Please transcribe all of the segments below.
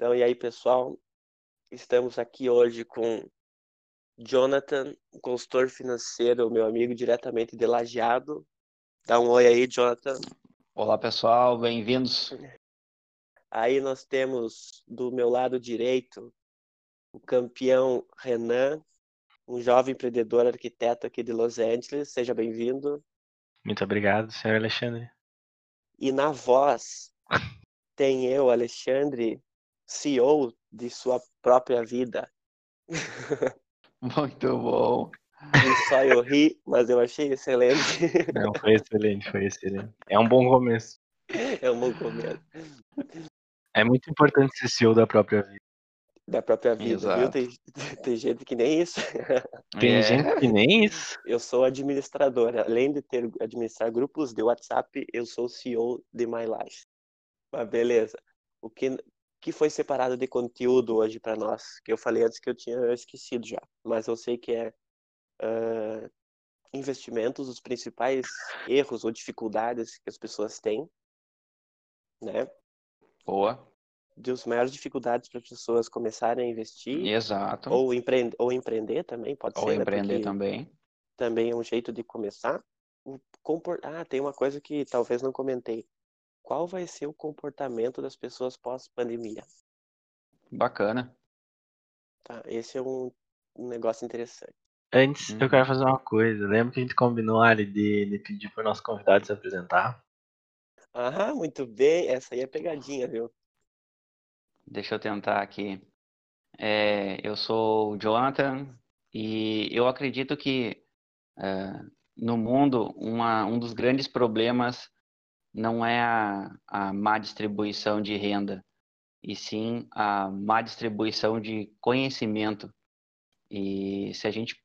Então, e aí, pessoal? Estamos aqui hoje com Jonathan, consultor financeiro, meu amigo diretamente de Lajeado. Dá um oi aí, Jonathan. Olá, pessoal, bem-vindos. Aí nós temos do meu lado direito o campeão Renan, um jovem empreendedor arquiteto aqui de Los Angeles. Seja bem-vindo. Muito obrigado, senhor Alexandre. E na voz tem eu, Alexandre, CEO de sua própria vida. Muito bom. E só eu ri, mas eu achei excelente. Não, foi excelente, foi excelente. É um bom começo. É um bom começo. É muito importante ser CEO da própria vida. Da própria vida, Exato. viu? Tem, tem gente que nem isso. Tem É. gente que nem isso. Eu sou administrador. Além de ter administrar grupos de WhatsApp, eu sou CEO de My Life. Mas beleza. O que, que foi separado de conteúdo hoje para nós? Que eu falei antes que eu tinha esquecido já. Mas eu sei que é ah, investimentos, os principais erros ou dificuldades que as pessoas têm, né? Boa. Das maiores dificuldades para as pessoas começarem a investir Exato. ou, empreender, ou empreender também, pode Ou ser, né? empreender Porque também. também é um jeito de começar. Ah, tem uma coisa que talvez não comentei. Qual vai ser o comportamento das pessoas pós-pandemia? Bacana. Tá? Esse é um, um negócio interessante. Antes, Uhum. eu quero fazer uma coisa. Lembra que a gente combinou ali de, de pedir para o nosso convidado se apresentar? Ah, muito bem. Essa aí é pegadinha, viu? Deixa eu tentar aqui. É, eu sou o Jonathan e eu acredito que é, no mundo uma, um dos grandes problemas não é a, a má distribuição de renda, e sim a má distribuição de conhecimento. E se a gente,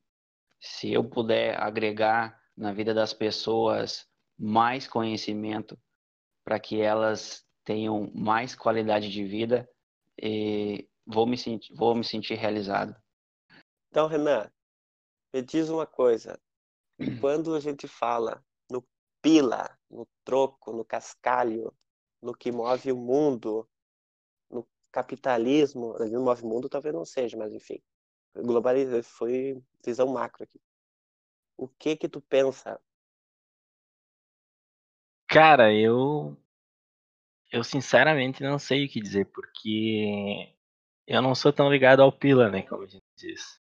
se eu puder agregar na vida das pessoas mais conhecimento para que elas tenham mais qualidade de vida, e vou me sentir, vou me sentir realizado. Então, Renan, me diz uma coisa. Quando a gente fala pila, no troco, no cascalho, no que move o mundo, no capitalismo, no move o mundo talvez não seja, mas enfim, globalização foi visão macro aqui. O que que tu pensa? Cara, eu. Eu sinceramente não sei o que dizer, porque eu não sou tão ligado ao Pila, né? Como a gente diz.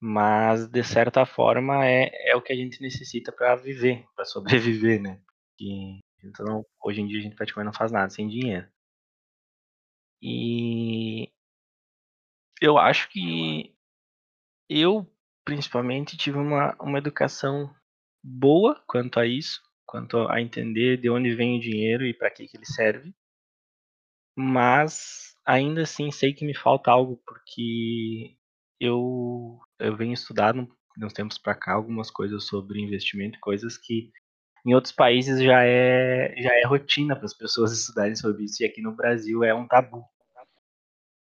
Mas, de certa forma, é, é o que a gente necessita para viver, para sobreviver, né? Porque então, hoje em dia a gente praticamente não faz nada sem dinheiro. E eu acho que eu, principalmente, tive uma, uma educação boa quanto a isso, quanto a entender de onde vem o dinheiro e para que, que ele serve. Mas ainda assim sei que me falta algo, porque eu, eu venho estudando de uns tempos para cá algumas coisas sobre investimento, coisas que em outros países já é, já é rotina para as pessoas estudarem sobre isso, e aqui no Brasil é um tabu.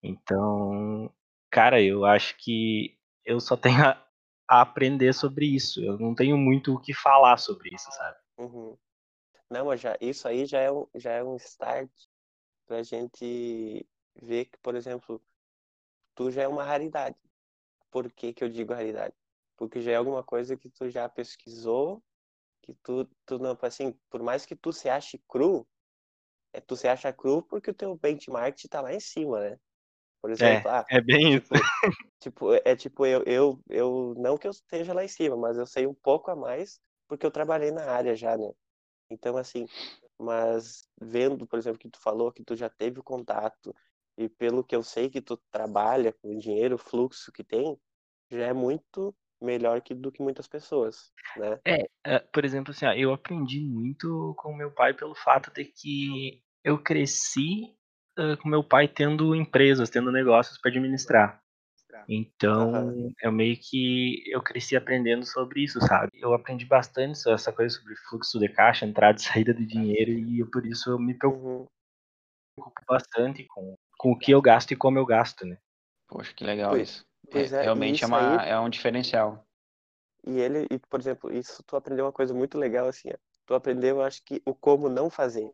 Então, cara, eu acho que eu só tenho a, a aprender sobre isso. Eu não tenho muito o que falar sobre isso, sabe? Uhum. Não, mas já, isso aí já é um, já é um start pra gente ver que, por exemplo, tu já é uma raridade. Por que que eu digo raridade? Porque já é alguma coisa que tu já pesquisou, que tu, tu não, assim, por mais que tu se ache cru, é, tu se acha cru porque o teu benchmark tá lá em cima, né? Por exemplo, ah, É bem isso. tipo, tipo, é tipo eu, eu, eu, não que eu esteja lá em cima, mas eu sei um pouco a mais porque eu trabalhei na área já, né? Então, assim, mas vendo, por exemplo, que tu falou que tu já teve o contato e pelo que eu sei que tu trabalha com o dinheiro, o fluxo que tem, já é muito melhor que do que muitas pessoas, né? É, por exemplo, assim, ó, eu aprendi muito com meu pai pelo fato de que eu cresci uh, com meu pai tendo empresas, tendo negócios para administrar. Então, Aham. eu meio que eu cresci aprendendo sobre isso, sabe? Eu aprendi bastante essa coisa sobre fluxo de caixa, entrada e saída de dinheiro, e eu, por isso eu me preocupo Uhum. bastante com, com o que eu gasto e como eu gasto, né? Poxa, que legal Pois- isso. pois É, é, e realmente é, isso uma, aí- é um diferencial. E ele, e, por exemplo, isso tu aprendeu uma coisa muito legal assim. Tu aprendeu, eu acho que o como não fazer.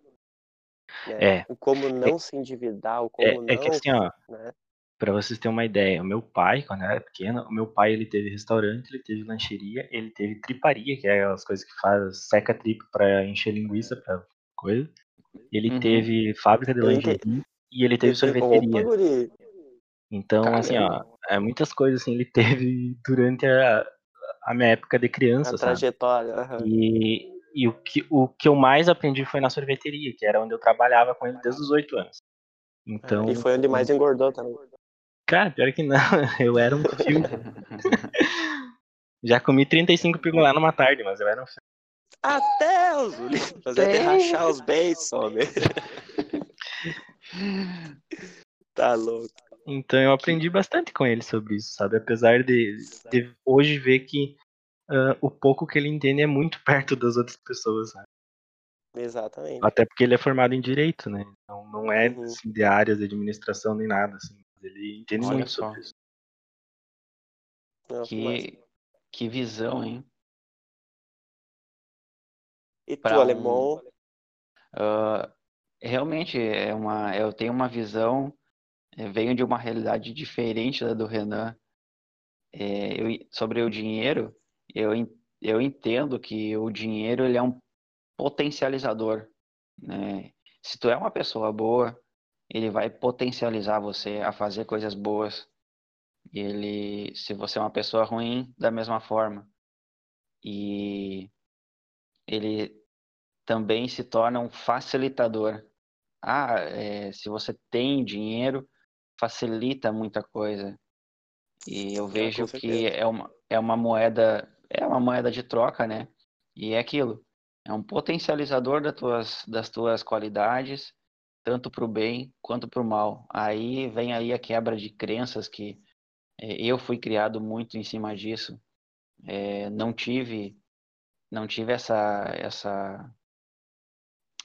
Né? É. O como não se endividar, o como É, não. é que assim, ó, né? Pra vocês terem uma ideia, o meu pai, quando eu era pequeno, o meu pai ele teve restaurante, ele teve lancheria, ele teve triparia, que é as coisas que faz, seca tripa pra encher linguiça, pra coisa. Ele Uhum. teve fábrica de lingerie e ele teve Ele sorveteria. Opa. Então, assim, ó, é, muitas coisas assim ele teve durante a, a minha época de A criança, sabe? trajetória. aham. E, e o, que, o que eu mais aprendi foi na sorveteria, que era onde eu trabalhava com ele desde os oito anos. Então, E foi onde mais engordou também. cara, pior que não, eu era um fio. Já comi 35 pigolá numa tarde, mas eu era um fio. Até os. Fazer até rachar os beijos, homem. Tá louco. Então eu aprendi bastante com ele sobre isso, sabe? Apesar de, de hoje ver que ah, o pouco que ele entende é muito perto das outras pessoas, né? Exatamente. Até porque ele é formado em direito, né? Então não é Uhum. assim, de áreas de administração nem nada, assim. Ele entende Olha muito só. sobre isso. Que, que visão, hein? E tu, pra um- alemão? Realmente é uma, eu tenho uma visão, eh, venho de uma realidade diferente da do Renan. Eh, eu- sobre o dinheiro, eu, eu entendo que o dinheiro ele é um potencializador, né? Se tu é uma pessoa boa, ele vai potencializar você a fazer coisas boas. Ele, se você é uma pessoa ruim, da mesma forma. E ele também se torna um facilitador. Ah, é, se você tem dinheiro, facilita muita coisa. E eu vejo que certeza. é uma, é uma moeda, é uma moeda de troca, né? E é aquilo, é um potencializador das tuas, das tuas qualidades, tanto para o bem quanto para o mal. Aí vem aí a quebra de crenças que é, eu fui criado muito em cima disso. É, não tive, não tive essa, essa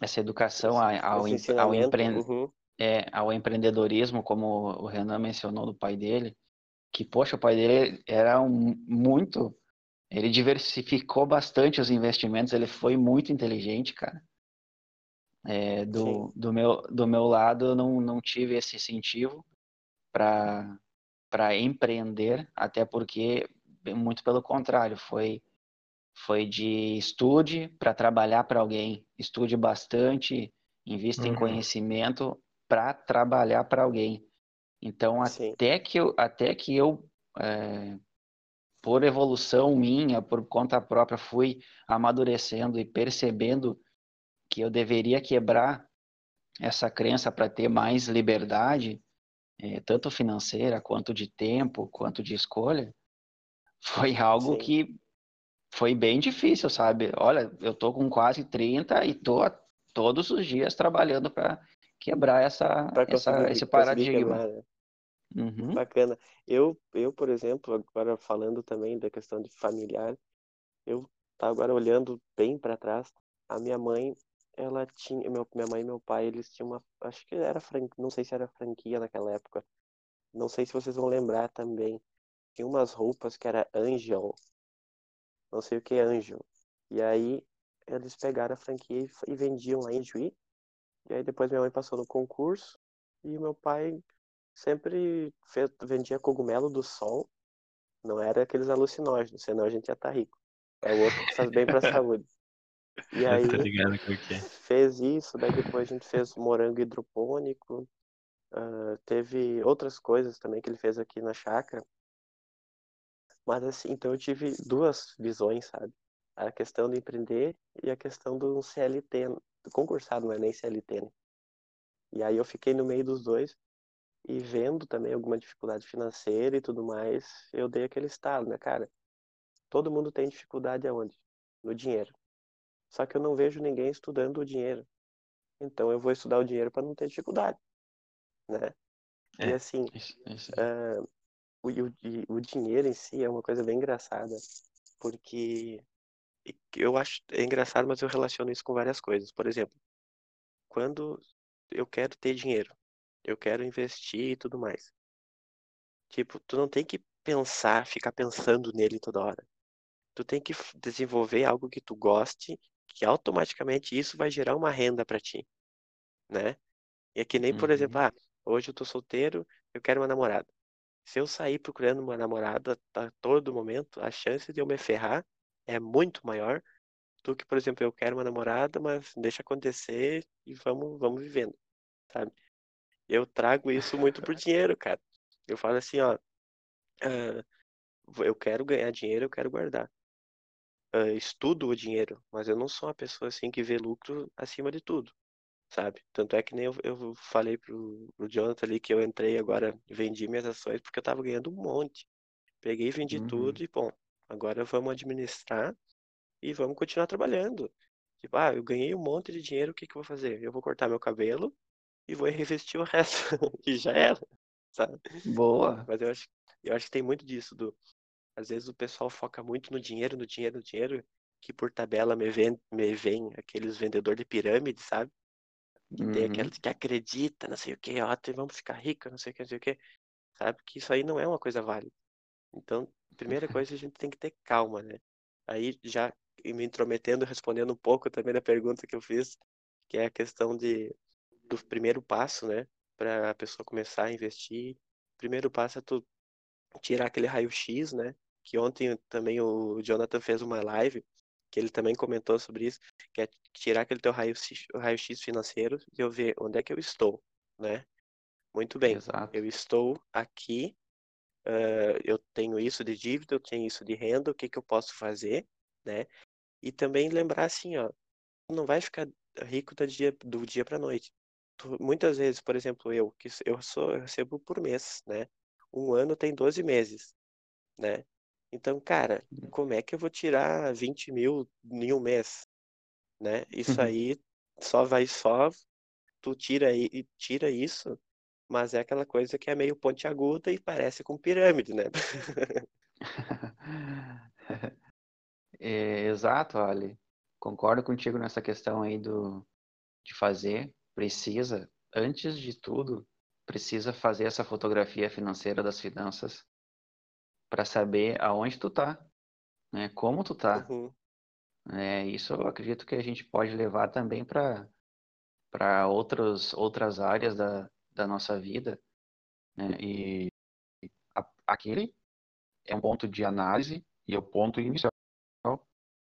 essa educação ao, Esse ao, empre- uhum. é, ao empreendedorismo, como o Renan mencionou do pai dele, que, poxa, o pai dele era um, muito. Ele diversificou bastante os investimentos, ele foi muito inteligente, cara. É, do, Sim. do, meu, do meu lado, eu não, não tive esse incentivo para para empreender, até porque, muito pelo contrário, foi foi de estude para trabalhar para alguém, estude bastante, invista em Uhum. conhecimento para trabalhar para alguém. Então, Sim. até que eu, até que eu é, por evolução minha, por conta própria, fui amadurecendo e percebendo que eu deveria quebrar essa crença para ter mais liberdade, eh, tanto financeira, quanto de tempo, quanto de escolha, foi algo Sim. que foi bem difícil, sabe? Olha, eu tô com quase 30 e tô todos os dias trabalhando para quebrar essa, essa esse paradigma. quebrar, né? Uhum. Bacana. Eu, eu, por exemplo, agora falando também da questão de familiar, eu tá agora olhando bem para trás, a minha mãe, ela tinha, meu, minha mãe e meu pai, eles tinham uma, acho que era franquia, não sei se era franquia naquela época, não sei se vocês vão lembrar também, tinha umas roupas que era Angel, não sei o que Angel, e aí eles pegaram a franquia e, vendiam lá em Juí, e aí depois minha mãe passou no concurso, e meu pai sempre fez, vendia cogumelo do sol, não era aqueles alucinógenos, senão a gente ia estar rico. É o outro que faz bem para a saúde. E aí é. fez isso, daí depois a gente fez morango hidropônico, ah, teve outras coisas também que ele fez aqui na chácara. Mas assim, então eu tive duas visões, sabe? A questão do empreender e a questão do CLT, do concursado, não é nem CLT, né? E aí eu fiquei no meio dos dois e vendo também alguma dificuldade financeira e tudo mais, eu dei aquele estalo, né, cara? Todo mundo tem dificuldade aonde? No dinheiro. Só que eu não vejo ninguém estudando o dinheiro. Então eu vou estudar o dinheiro para não ter dificuldade, né? E É. assim, Isso- isso. ah, o, o, o dinheiro em si é uma coisa bem engraçada, porque eu acho é engraçado, mas eu relaciono isso com várias coisas. Por exemplo, quando eu quero ter dinheiro, eu quero investir e tudo mais. Tipo, tu não tem que pensar, ficar pensando nele toda hora. Tu tem que desenvolver algo que tu goste, que automaticamente isso vai gerar uma renda para ti. né? E é que nem, por exemplo, Uhum. ah, hoje eu tô solteiro, eu quero uma namorada. Se eu sair procurando uma namorada a todo momento, a chance de eu me ferrar é muito maior do que, por exemplo, eu quero uma namorada, mas deixa acontecer e vamos, vamos vivendo, sabe? Eu trago isso muito por dinheiro, cara. Eu falo assim, ó, ah, eu quero ganhar dinheiro, eu quero guardar. Ah, estudo o dinheiro, mas eu não sou uma pessoa assim que vê lucro acima de tudo, sabe? Tanto é que nem eu, eu falei pro, pro Jonathan ali que eu entrei agora, vendi minhas ações porque eu tava ganhando um monte. Peguei vendi Uhum. tudo e, bom, agora vamos administrar e vamos continuar trabalhando. Tipo, ah, eu ganhei um monte de dinheiro, o que que eu vou fazer? Eu vou cortar meu cabelo e vou reinvestir o resto. E já era, sabe? Boa. Mas eu acho, eu acho que tem muito disso, do às vezes o pessoal foca muito no dinheiro, no dinheiro, no dinheiro, que por tabela me vem, me vem aqueles vendedor de pirâmide, sabe? Que tem Uhum. aqueles que acredita, não sei o que, ó, vamos ficar rico, não sei o que, não sei o que. Sabe que isso aí não é uma coisa válida. Então, primeira coisa, a gente tem que ter calma, né? Aí, já me intrometendo, respondendo um pouco também da pergunta que eu fiz, que é a questão de, do primeiro passo, né? Para a pessoa começar a investir. Primeiro passo é tu tirar aquele raio-x, né? Que ontem também o Jonathan fez uma live, que ele também comentou sobre isso, que é tirar aquele teu raio-x raio-x financeiro e eu ver onde é que eu estou, né? Muito bem, Exato. eu estou aqui, ah, eu tenho isso de dívida, eu tenho isso de renda, o que que eu posso fazer, né? E também lembrar assim, ó, não vai ficar rico do dia, do dia para noite. Tu- muitas vezes, por exemplo, eu, que eu sou, eu recebo por mês, né? Um ano tem 12 meses, né? Então, cara, como é que eu vou tirar 20 mil em um mês, né? Isso aí só vai só, tu tira, e tira isso, mas é aquela coisa que é meio pontiaguda e parece com pirâmide, né? É, exato, Ali. Concordo contigo nessa questão aí do, de fazer. Precisa, antes de tudo, precisa fazer essa fotografia financeira das finanças para saber aonde tu tá, né? Como tu tá. Uhum, É, isso eu acredito que a gente pode levar também para para outros outras áreas da, da nossa vida, né? E a- aquele é um ponto de análise e é o ponto inicial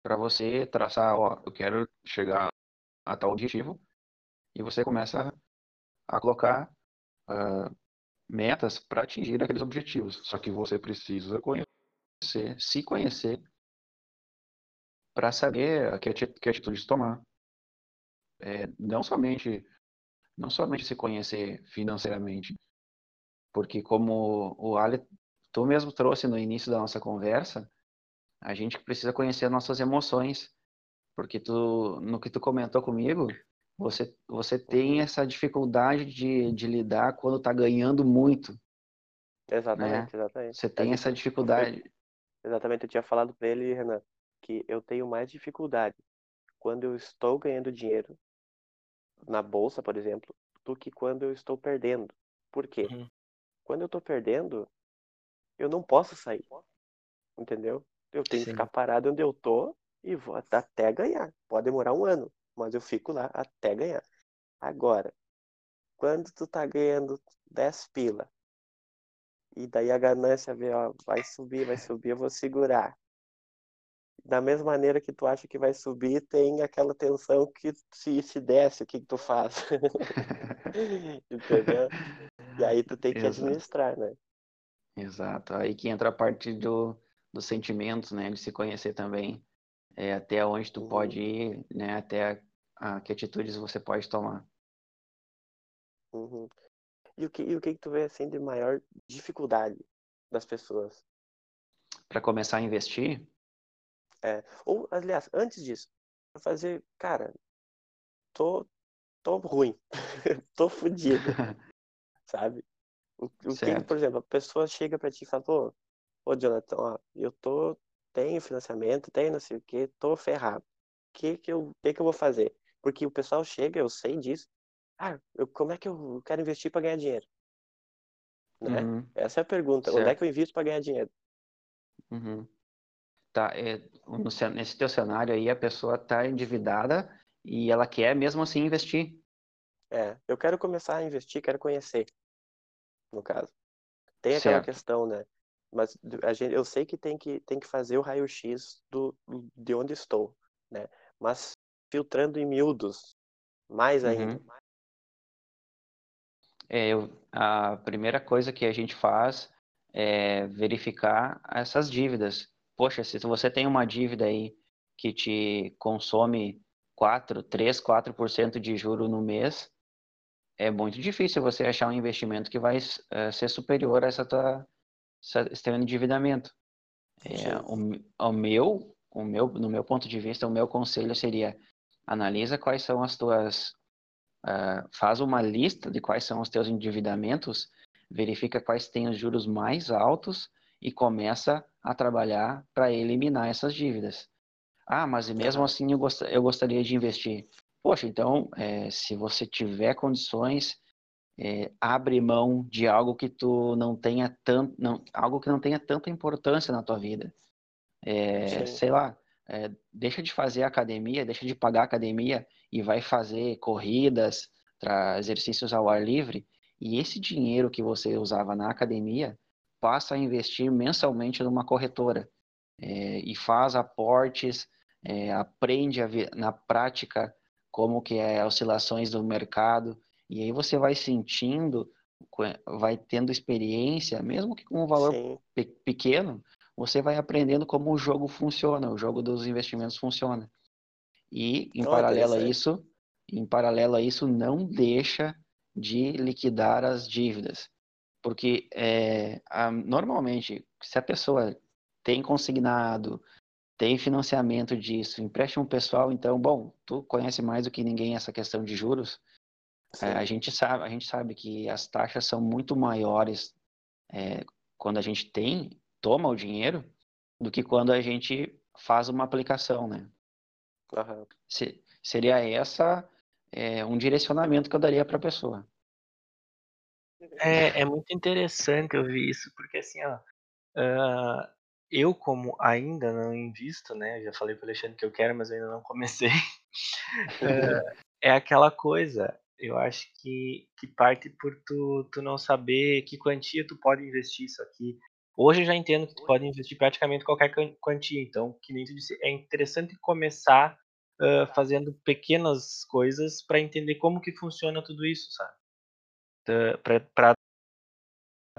para você traçar, ó, eu quero chegar a tal objetivo e você começa a colocar ah, metas para atingir aqueles objetivos. Só que você precisa conhecer, se conhecer para saber que, que atitudes tomar. É, não somente não somente se conhecer financeiramente, porque como o Ali, tu mesmo trouxe no início da nossa conversa, a gente precisa conhecer nossas emoções, porque tu, no que tu comentou comigo, você, você tem essa dificuldade de, de lidar quando tá ganhando muito, né? Exatamente, exatamente. Você tem gente- essa eu- dificuldade. Exatamente, eu tinha falado para ele, Renan, que eu tenho mais dificuldade quando eu estou ganhando dinheiro na bolsa, por exemplo, do que quando eu estou perdendo. Por quê? Uhum. Quando eu estou perdendo, eu não posso sair, entendeu? Eu tenho que Sim. ficar parado onde eu tô e vou at- até ganhar. Pode demorar um ano, mas eu fico lá até ganhar. Agora, quando tu tá ganhando 10 pila e daí a ganância vê, ó, vai subir, vai subir, eu vou segurar. Da mesma maneira que tu acha que vai subir, tem aquela tensão que se, se desce, o que que tu faz? Entendeu? E aí tu tem que Exa- administrar, né? Exato. Aí que entra a parte do, dos sentimentos, né? De se conhecer também. É, até onde tu Uhum. pode ir, né? Até a, a que atitudes você pode tomar. Uhum. E o que, e o que que tu vê assim de maior dificuldade das pessoas? Para começar a investir, É, ou, aliás, antes disso, pra fazer, cara, tô, tô ruim, tô fudido, sabe? O, o que, por exemplo, a pessoa chega pra ti e fala, ô, ô Jonathan, ó, eu tô, tenho financiamento, tenho não sei o que, tô ferrado. O que que eu, que que eu vou fazer? Porque o pessoal chega, eu sei disso. Ah, eu, como é que eu quero investir pra ganhar dinheiro? Né? Uhum, Essa é a pergunta. Onde é certo. que eu invisto pra ganhar dinheiro? Uhum. Tá, é, no nesse teu cenário aí, a pessoa tá endividada e ela quer mesmo assim investir. É, eu quero começar a investir, quero conhecer, no caso. Tem aquela Certo. questão, né? Mas a gente, eu sei que tem que, tem que fazer o raio-x do, de onde estou, né? Mas filtrando em miúdos, mais ainda. Uhum. É, eu, a primeira coisa que a gente faz é verificar essas dívidas. Poxa, se você tem uma dívida aí que te consome 4, 3, 4% de juro no mês, é muito difícil você achar um investimento que vai uh, ser superior a essa tua, esse teu endividamento. É, o, o, meu, o meu, no meu ponto de vista, o meu conselho seria analisa quais são as tuas, uh, faz uma lista de quais são os teus endividamentos, verifica quais têm os juros mais altos e começa a trabalhar para eliminar essas dívidas. Ah, mas mesmo assim eu, gost, eu gostaria de investir. Poxa, então, é, se você tiver condições, é, abre mão de algo que tu não tenha tanto, não, algo que não tenha tanta importância na tua vida. É, sei lá, é, deixa de fazer academia, deixa de pagar academia e vai fazer corridas, exercícios ao ar livre. E esse dinheiro que você usava na academia passa a investir mensalmente numa corretora é, e faz aportes, é, aprende na prática como que é oscilações do mercado, e aí você vai sentindo, vai tendo experiência, mesmo que com um valor pe pequeno, você vai aprendendo como o jogo funciona, o jogo dos investimentos funciona. E em oh, paralelo a isso, em paralelo a isso, não deixa de liquidar as dívidas. Porque é, a, normalmente, se a pessoa tem consignado, tem financiamento disso, empréstimo pessoal, então, bom, tu conhece mais do que ninguém essa questão de juros. É, a gente sabe, a gente sabe que as taxas são muito maiores é, quando a gente tem, toma o dinheiro, do que quando a gente faz uma aplicação, né? Uhum. Se, seria essa é, um direcionamento que eu daria para a pessoa. É, é muito interessante ouvir isso, porque assim, ó, uh, eu como ainda não invisto, né? Já falei para o Alexandre que eu quero, mas eu ainda não comecei. é, é aquela coisa. Eu acho que, que parte por tu, tu não saber que quantia tu pode investir isso aqui. Hoje eu já entendo que tu pode investir praticamente qualquer quantia. Então, que nem tu disse, é interessante começar uh, fazendo pequenas coisas para entender como que funciona tudo isso, sabe? Para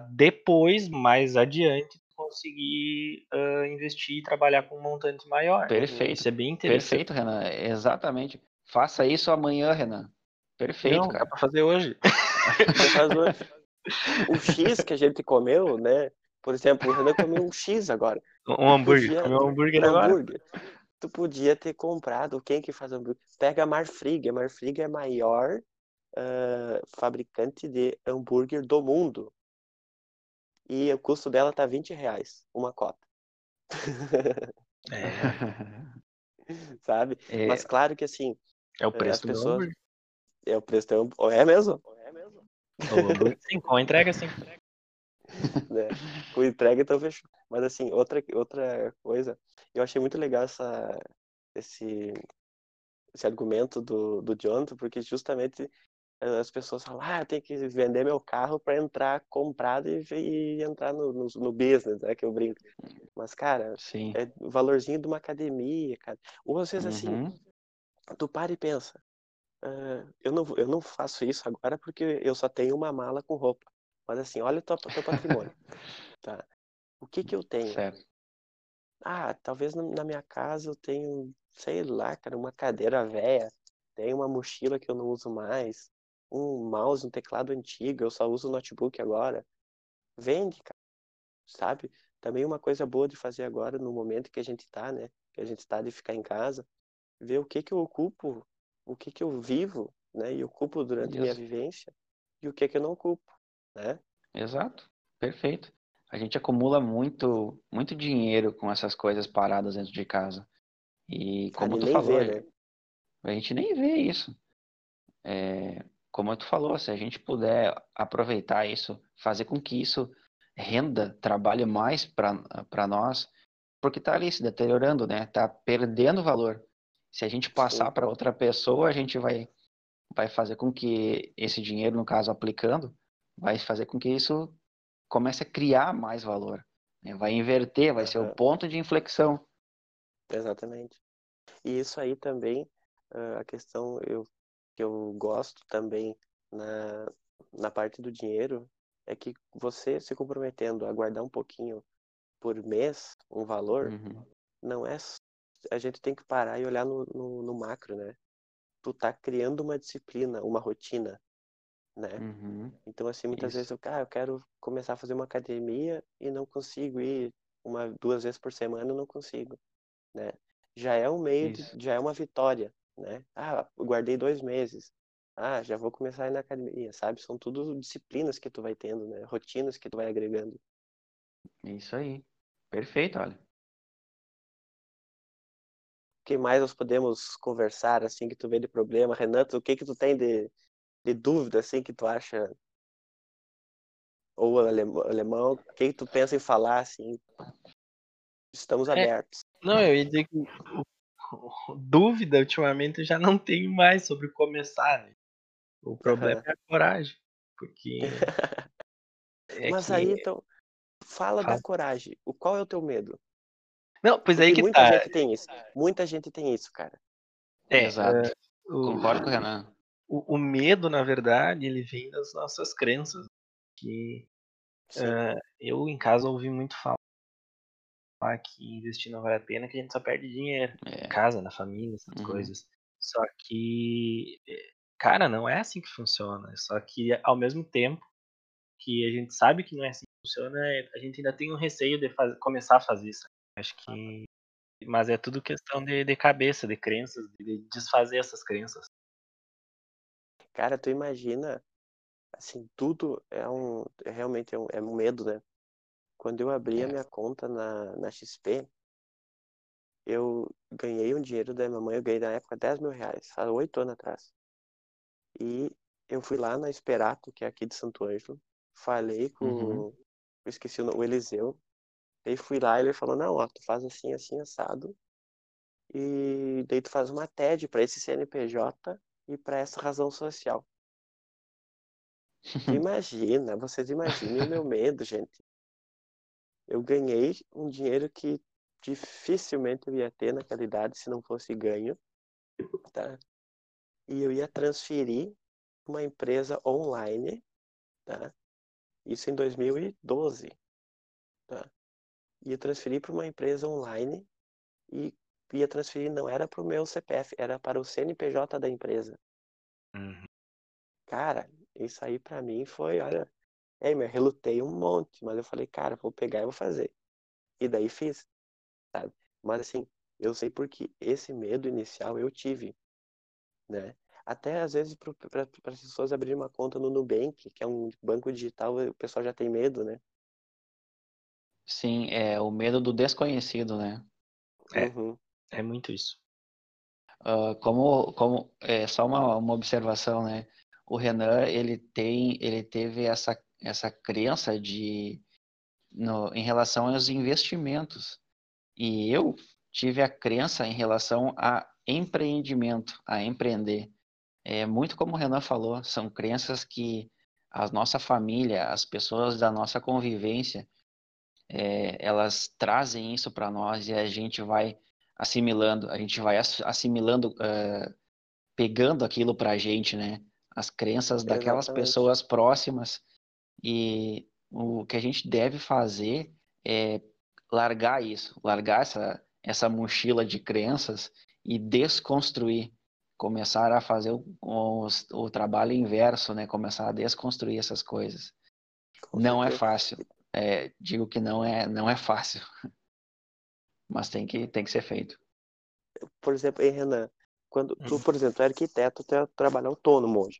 depois, mais adiante, conseguir uh, investir e trabalhar com um montante maior. Perfeito. Isso é bem interessante. Perfeito, Renan. Exatamente. Faça isso amanhã, Renan. Perfeito, Não, cara. Dá pra fazer hoje. o X que a gente comeu, né? Por exemplo, o Renan comeu um X agora. Um hambúrguer. Podia... Comeu um hambúrguer um agora. Hambúrguer. Tu podia ter comprado. Quem que faz hambúrguer? Pega a Marfrig. A Marfrig é a maior uh, fabricante de hambúrguer do mundo e o custo dela tá 20 reais, uma cota. É. Sabe? É... Mas claro que assim. É o preço do pessoas... É o preço do É mesmo? É mesmo. sim, com entrega sim. né? Com entrega então fechou. Mas assim, outra, outra coisa, eu achei muito legal essa, esse, esse argumento do, do Jonathan, porque justamente as pessoas falam, ah, eu tenho que vender meu carro para entrar comprado e, e entrar no, no, no, business, né, que eu brinco. Mas, cara, Sim. é o valorzinho de uma academia, cara. Ou às vezes assim, uhum. assim, tu para e pensa, uh, eu, não, eu não faço isso agora porque eu só tenho uma mala com roupa. Mas assim, olha o teu, teu patrimônio, tá? O que que eu tenho? Certo. Ah, talvez na minha casa eu tenho, sei lá, cara, uma cadeira velha, tenho uma mochila que eu não uso mais, um mouse, um teclado antigo, eu só uso notebook agora. Vende, cara. Sabe? Também uma coisa boa de fazer agora, no momento que a gente tá, né? Que a gente tá de ficar em casa, ver o que que eu ocupo, o que que eu vivo, né? E ocupo durante Isso. minha vivência e o que que eu não ocupo, né? Exato. Perfeito. A gente acumula muito, muito dinheiro com essas coisas paradas dentro de casa. E como tu falou, vê, né? a gente nem vê isso. É, como tu falou, se a gente puder aproveitar isso, fazer com que isso renda, trabalhe mais para nós, porque está ali se deteriorando, né? Está perdendo valor. Se a gente passar para outra pessoa, a gente vai vai fazer com que esse dinheiro, no caso aplicando, vai fazer com que isso comece a criar mais valor. Né? Vai inverter, vai ser o ponto de inflexão. Exatamente. E isso aí também, a questão eu, que eu gosto também na, na parte do dinheiro, é que você se comprometendo a guardar um pouquinho por mês, um valor, uhum. não é. A gente tem que parar e olhar no, no, no macro, né? Tu tá criando uma disciplina, uma rotina, né? Uhum. Então, assim, muitas Isso. vezes eu, ah, eu quero começar a fazer uma academia e não consigo ir uma, duas vezes por semana, não consigo, né? Já é um meio, de, já é uma vitória, né? Ah, guardei dois meses. Ah, já vou começar a ir na academia, sabe? São tudo disciplinas que tu vai tendo, né? Rotinas que tu vai agregando. Isso aí. Perfeito, olha. O que mais nós podemos conversar, assim, que tu vê de problema? Renato, o que que tu tem de, de dúvida, assim, que tu acha? Ou alemão, o que tu pensa em falar, assim? Estamos é, abertos. Não, eu ia dizer que dúvida, ultimamente, eu já não tenho mais sobre começar, né? O problema uhum. é a coragem, porque... é Mas que... aí, então, Fala, Fala, da coragem. O qual é o teu medo? Não, pois Porque aí que muita tá. gente tem isso. Muita gente tem isso, cara. É, exato. É, o, Concordo com o Renan. O, o, medo, na verdade, ele vem das nossas crenças. Que uh, eu em casa ouvi muito falar que investir não vale a pena, que a gente só perde dinheiro. É. Em casa, na família, essas uhum. coisas. Só que, cara, não é assim que funciona. Só que ao mesmo tempo que a gente sabe que não é assim que funciona, é, a gente ainda tem um receio de fazer, começar a fazer isso. Acho que. Mas é tudo questão de, de cabeça, de crenças, de desfazer essas crenças. Cara, tu imagina, assim, tudo é um. É realmente é um, é um medo, né? Quando eu abri é. a minha conta na, na XP, eu ganhei um dinheiro da minha mãe, eu ganhei na época 10 mil reais, faz oito anos atrás. E eu fui lá na Esperato, que é aqui de Santo Ângelo, falei com. Uhum. Eu esqueci o, nome, o Eliseu. Aí fui lá e ele falou: Não, ó, tu faz assim, assim, assado. E daí tu faz uma TED para esse CNPJ e para essa razão social. Imagina, vocês imaginem o meu medo, gente. Eu ganhei um dinheiro que dificilmente eu ia ter naquela idade se não fosse ganho, tá? E eu ia transferir uma empresa online, tá? Isso em 2012. Tá? Ia transferir para uma empresa online e ia transferir, não era para o meu CPF, era para o CNPJ da empresa. Uhum. Cara, isso aí para mim foi, olha, é, eu relutei um monte, mas eu falei, cara, vou pegar e vou fazer. E daí fiz, sabe? Mas assim, eu sei porque esse medo inicial eu tive, né? Até às vezes para as pessoas abrirem uma conta no Nubank, que é um banco digital, o pessoal já tem medo, né? Sim, é o medo do desconhecido, né? É, uhum. É muito isso. Uh, como, como é só uma, uma observação, né? O Renan ele tem, ele teve essa essa crença de no, em relação aos investimentos e eu tive a crença em relação a empreendimento, a empreender. É muito como o Renan falou, são crenças que a nossa família, as pessoas da nossa convivência, é, elas trazem isso para nós e a gente vai assimilando, a gente vai assimilando, uh, pegando aquilo para a gente, né? As crenças daquelas Exatamente. pessoas próximas e o que a gente deve fazer é largar isso, largar essa, essa mochila de crenças e desconstruir começar a fazer o, o, o, trabalho inverso, né? Começar a desconstruir essas coisas. Com não é certeza. é fácil. É, digo que não é, não é fácil. Mas tem que, tem que ser feito. Por exemplo, aí, Renan, quando tu, por exemplo, é arquiteto, tu é trabalho autônomo hoje.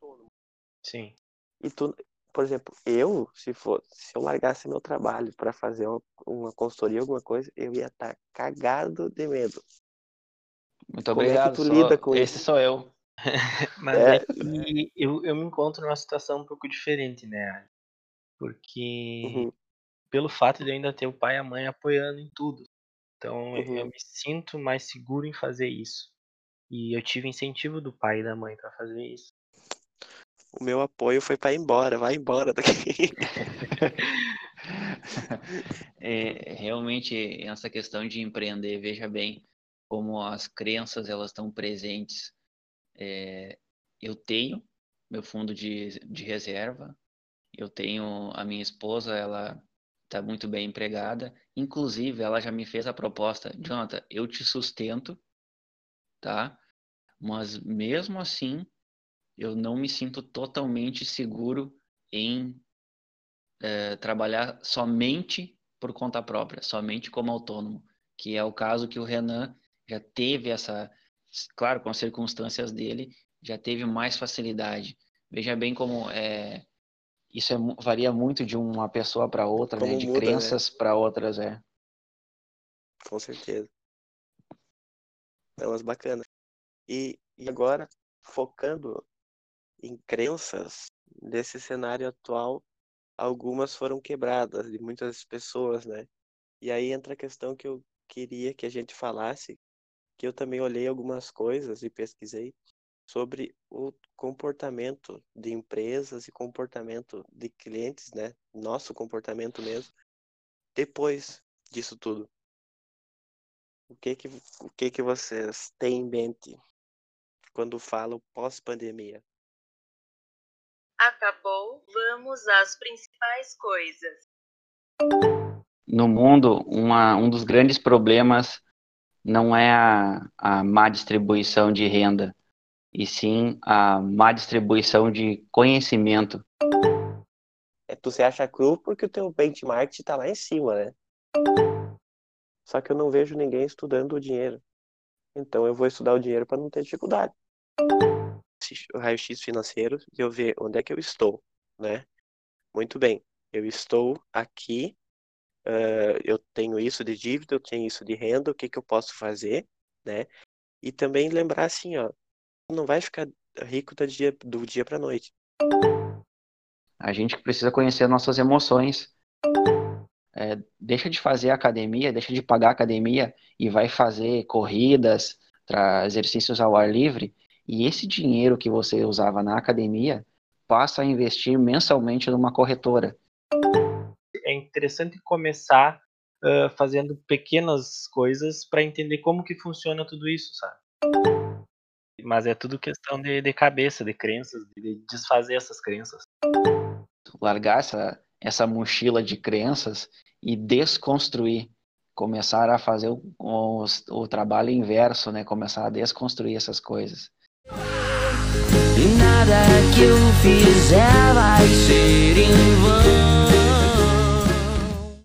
Sim. E tu, por exemplo, eu, se for, se eu largasse meu trabalho para fazer uma, uma consultoria, alguma coisa, eu ia estar tá cagado de medo. Muito Como obrigado. É que tu sou... lida com Esse isso? sou eu. Mas é, é eu, eu me encontro numa situação um pouco diferente, né? Porque uhum. pelo fato de eu ainda ter o pai e a mãe apoiando em tudo. Então uhum. eu me sinto mais seguro em fazer isso. E eu tive incentivo do pai e da mãe para fazer isso. o meu apoio foi para ir embora, vai embora daqui. é, realmente essa questão de empreender, veja bem como as crenças elas estão presentes. É, eu tenho meu fundo de, de reserva, eu tenho a minha esposa, ela está muito bem empregada, inclusive ela já me fez a proposta, Jonathan, eu te sustento, tá? Mas mesmo assim, eu não me sinto totalmente seguro em é, trabalhar somente por conta própria, somente como autônomo, que é o caso que o Renan já teve essa, claro, com as circunstâncias dele, já teve mais facilidade. Veja bem como é, isso é, varia muito de uma pessoa para outra, né? de muda, né? crenças né? para outras, é. Com certeza. É umas bacanas. E, e agora, focando em crenças, desse cenário atual, algumas foram quebradas de muitas pessoas, né? E aí entra a questão que eu queria que a gente falasse, que eu também olhei algumas coisas e pesquisei sobre o comportamento de empresas e comportamento de clientes, né? Nosso comportamento mesmo, depois disso tudo. O que que, o que, que vocês têm em mente quando falam pós-pandemia? Acabou, vamos às principais coisas. No mundo, uma, um dos grandes problemas não é a, a má distribuição de renda, e sim a má distribuição de conhecimento. É, tu se acha cru porque o teu benchmark está lá em cima, né? Só que eu não vejo ninguém estudando o dinheiro. Então eu vou estudar o dinheiro para não ter dificuldade o raio-x financeiro e eu ver onde é que eu estou, né? Muito bem, eu estou aqui, uh, eu tenho isso de dívida, eu tenho isso de renda, o que que eu posso fazer, né? E também lembrar assim, ó, não vai ficar rico do dia, do dia para noite. A gente precisa conhecer nossas emoções. É, deixa de fazer academia, deixa de pagar academia e vai fazer corridas, exercícios ao ar livre e esse dinheiro que você usava na academia passa a investir mensalmente numa corretora. É interessante começar uh, fazendo pequenas coisas para entender como que funciona tudo isso, sabe? Mas é tudo questão de, de cabeça, de crenças, de desfazer essas crenças. Largar essa, essa mochila de crenças e desconstruir. Começar a fazer o, o, o trabalho inverso, né? Começar a desconstruir essas coisas. E nada que eu fizer vai ser